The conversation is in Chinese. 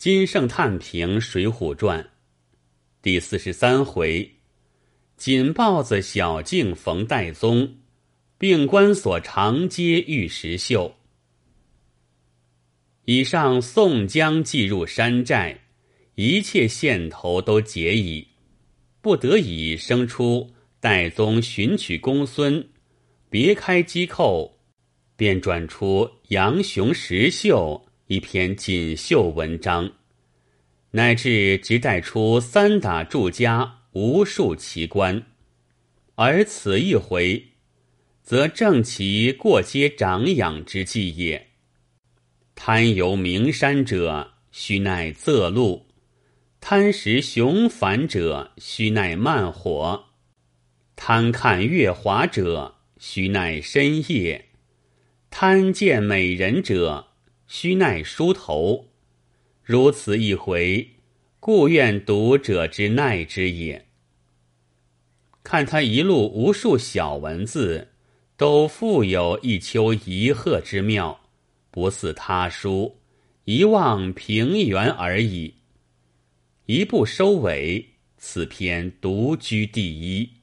金圣叹评《水浒传》第四十三回：锦豹子小径逢戴宗，并关索长街遇石秀。以上宋江既入山寨，一切线头都结矣，不得已生出戴宗寻取公孙，别开机扣，便转出杨雄石秀。一篇锦绣文章，乃至直带出三打祝家无数奇观，而此一回，则正其过街长养之际也。贪游名山者，须耐仄路；贪食雄繁者，须耐慢火；贪看月华者，须耐深夜；贪见美人者。须耐梳头，如此一回，故愿读者之耐之也。看他一路无数小文字，都富有一丘一壑之妙，不似他书，一望平原而已。一步收尾，此篇独居第一。